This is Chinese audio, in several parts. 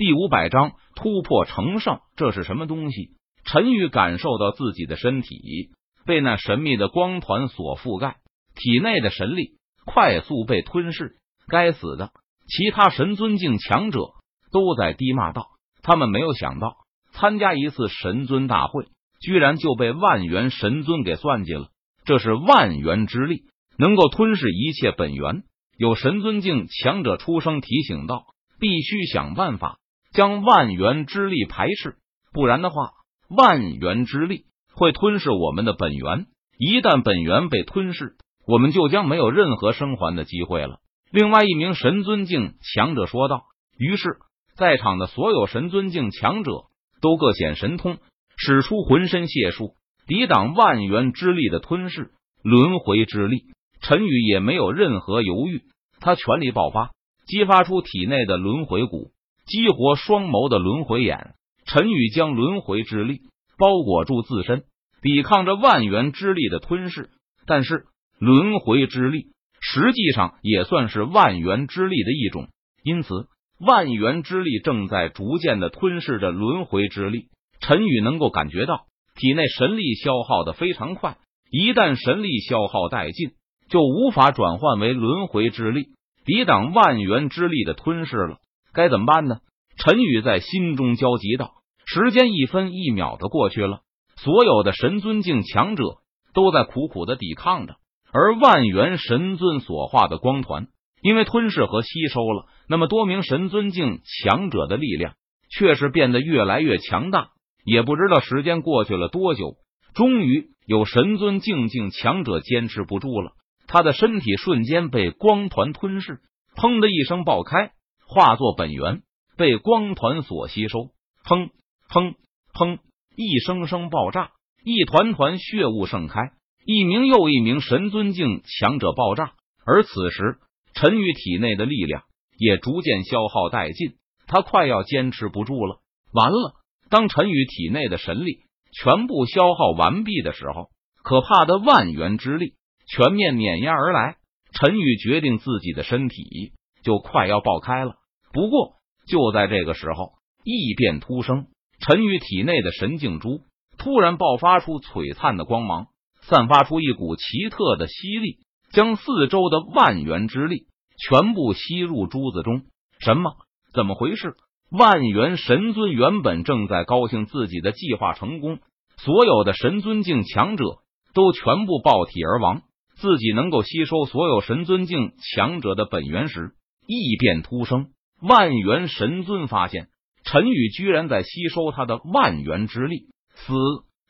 第五百章突破成圣，这是什么东西？陈宇感受到自己的身体被那神秘的光团所覆盖，体内的神力快速被吞噬。该死的！其他神尊境强者都在低骂道：“他们没有想到，参加一次神尊大会，居然就被万元神尊给算计了。这是万元之力，能够吞噬一切本源。”有神尊境强者出声提醒道：“必须想办法。”将万元之力排斥，不然的话，万元之力会吞噬我们的本源。一旦本源被吞噬，我们就将没有任何生还的机会了。另外一名神尊境强者说道。于是，在场的所有神尊境强者都各显神通，使出浑身解数，抵挡万元之力的吞噬。轮回之力，陈宇也没有任何犹豫，他全力爆发，激发出体内的轮回骨。激活双眸的轮回眼，陈宇将轮回之力包裹住自身，抵抗着万元之力的吞噬。但是，轮回之力实际上也算是万元之力的一种，因此，万元之力正在逐渐的吞噬着轮回之力。陈宇能够感觉到体内神力消耗的非常快，一旦神力消耗殆尽，就无法转换为轮回之力，抵挡万元之力的吞噬了。该怎么办呢？陈宇在心中焦急道。时间一分一秒的过去了，所有的神尊境强者都在苦苦的抵抗着，而万元神尊所化的光团，因为吞噬和吸收了那么多名神尊境强者的力量，却是变得越来越强大。也不知道时间过去了多久，终于有神尊境境强者坚持不住了，他的身体瞬间被光团吞噬，砰的一声爆开。化作本源，被光团所吸收。砰砰砰！一声声爆炸，一团团血雾盛开，一名又一名神尊境强者爆炸。而此时，陈宇体内的力量也逐渐消耗殆尽，他快要坚持不住了。完了！当陈宇体内的神力全部消耗完毕的时候，可怕的万元之力全面碾压而来。陈宇决定自己的身体就快要爆开了。不过，就在这个时候，异变突生。陈宇体内的神镜珠突然爆发出璀璨的光芒，散发出一股奇特的吸力，将四周的万元之力全部吸入珠子中。什么？怎么回事？万元神尊原本正在高兴自己的计划成功，所有的神尊境强者都全部爆体而亡，自己能够吸收所有神尊境强者的本源时，异变突生。万元神尊发现陈宇居然在吸收他的万元之力，死！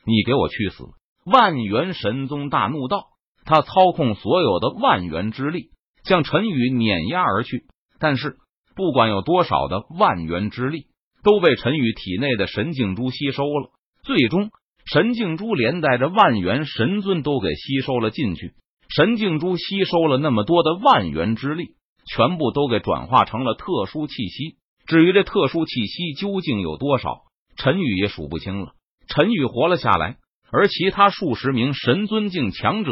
你给我去死！万元神宗大怒道，他操控所有的万元之力向陈宇碾压而去。但是，不管有多少的万元之力，都被陈宇体内的神镜珠吸收了。最终，神镜珠连带着万元神尊都给吸收了进去。神镜珠吸收了那么多的万元之力。全部都给转化成了特殊气息。至于这特殊气息究竟有多少，陈宇也数不清了。陈宇活了下来，而其他数十名神尊境强者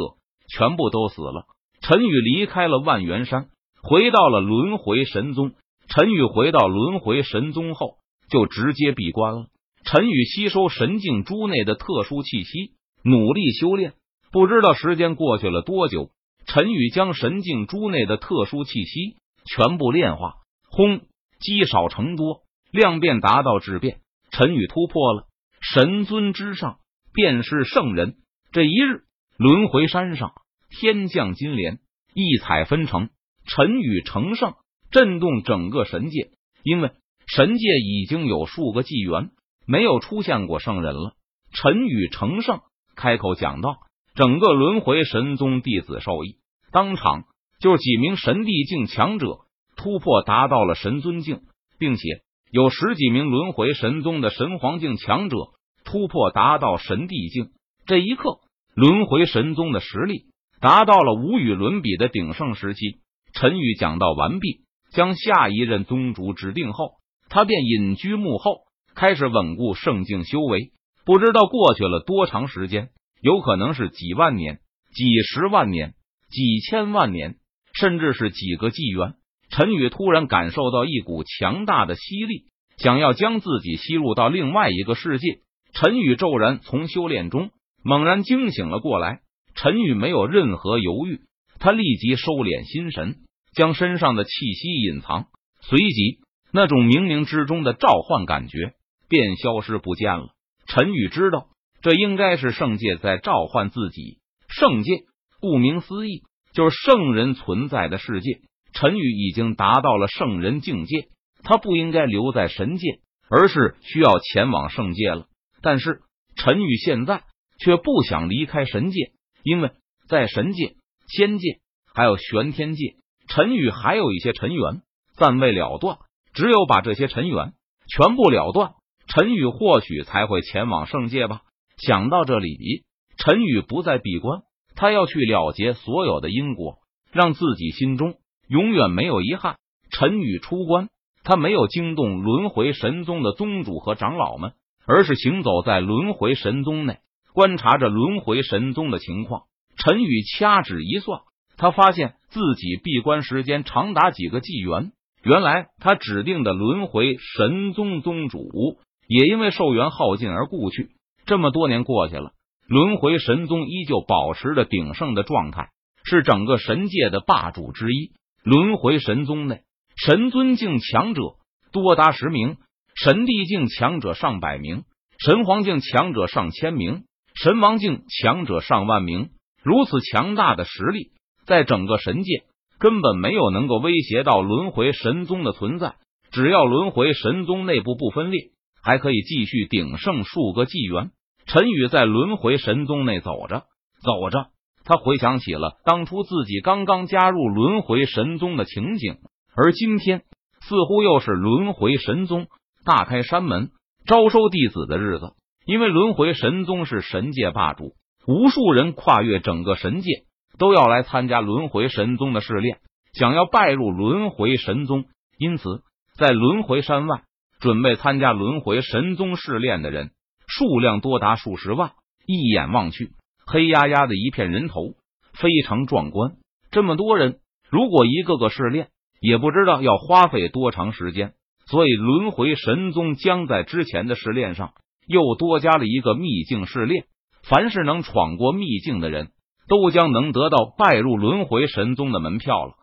全部都死了。陈宇离开了万元山，回到了轮回神宗。陈宇回到轮回神宗后，就直接闭关了。陈宇吸收神境珠内的特殊气息，努力修炼。不知道时间过去了多久。陈宇将神境珠内的特殊气息全部炼化，轰，积少成多，量变达到质变。陈宇突破了神尊之上，便是圣人。这一日，轮回山上天降金莲，异彩纷呈。陈宇成圣，震动整个神界，因为神界已经有数个纪元没有出现过圣人了。陈宇成圣，开口讲道。整个轮回神宗弟子受益，当场就几名神帝境强者突破，达到了神尊境，并且有十几名轮回神宗的神皇境强者突破，达到神帝境。这一刻，轮回神宗的实力达到了无与伦比的鼎盛时期。陈宇讲道完毕，将下一任宗主指定后，他便隐居幕后，开始稳固圣境修为。不知道过去了多长时间。有可能是几万年、几十万年、几千万年，甚至是几个纪元。陈宇突然感受到一股强大的吸力想要将自己吸入到另外一个世界。陈宇骤然从修炼中猛然惊醒了过来，陈宇没有任何犹豫，他立即收敛心神，将身上的气息隐藏，随即那种冥冥之中的召唤感觉便消失不见了。陈宇知道，这应该是圣界在召唤自己。圣界顾名思义，就是圣人存在的世界。陈宇已经达到了圣人境界，他不应该留在神界，而是需要前往圣界了。但是陈宇现在却不想离开神界，因为在神界、仙界还有玄天界，陈宇还有一些尘缘暂未了断。只有把这些尘缘全部了断，陈宇或许才会前往圣界吧。想到这里，陈宇不再闭关，他要去了结所有的因果，让自己心中永远没有遗憾。陈宇出关，他没有惊动轮回神宗的宗主和长老们。而是行走在轮回神宗内，观察着轮回神宗的情况。陈宇掐指一算，他发现自己闭关时间长达几个纪元。原来他指定的轮回神宗宗主也因为寿元耗尽而故去。这么多年过去了，轮回神宗依旧保持着鼎盛的状态，是整个神界的霸主之一。轮回神宗内，神尊境强者多达十名。神帝境强者上百名，神皇境强者上千名，神王境强者上万名。如此强大的实力，在整个神界根本没有能够威胁到轮回神宗的存在。只要轮回神宗内部不分裂，还可以继续鼎盛数个纪元。陈宇在轮回神宗内走着走着，他回想起了当初自己刚刚加入轮回神宗的情景，而今天似乎又是轮回神宗。大开山门招收弟子的日子，因为轮回神宗是神界霸主，无数人跨越整个神界都要来参加轮回神宗的试炼，想要拜入轮回神宗。因此，在轮回山外准备参加轮回神宗试炼的人数量多达数十万。一眼望去，黑压压的一片人头，非常壮观。这么多人，如果一个个试炼，也不知道要花费多长时间。所以，轮回神宗将在之前的试炼上又多加了一个秘境试炼。凡是能闯过秘境的人，都将能得到拜入轮回神宗的门票了。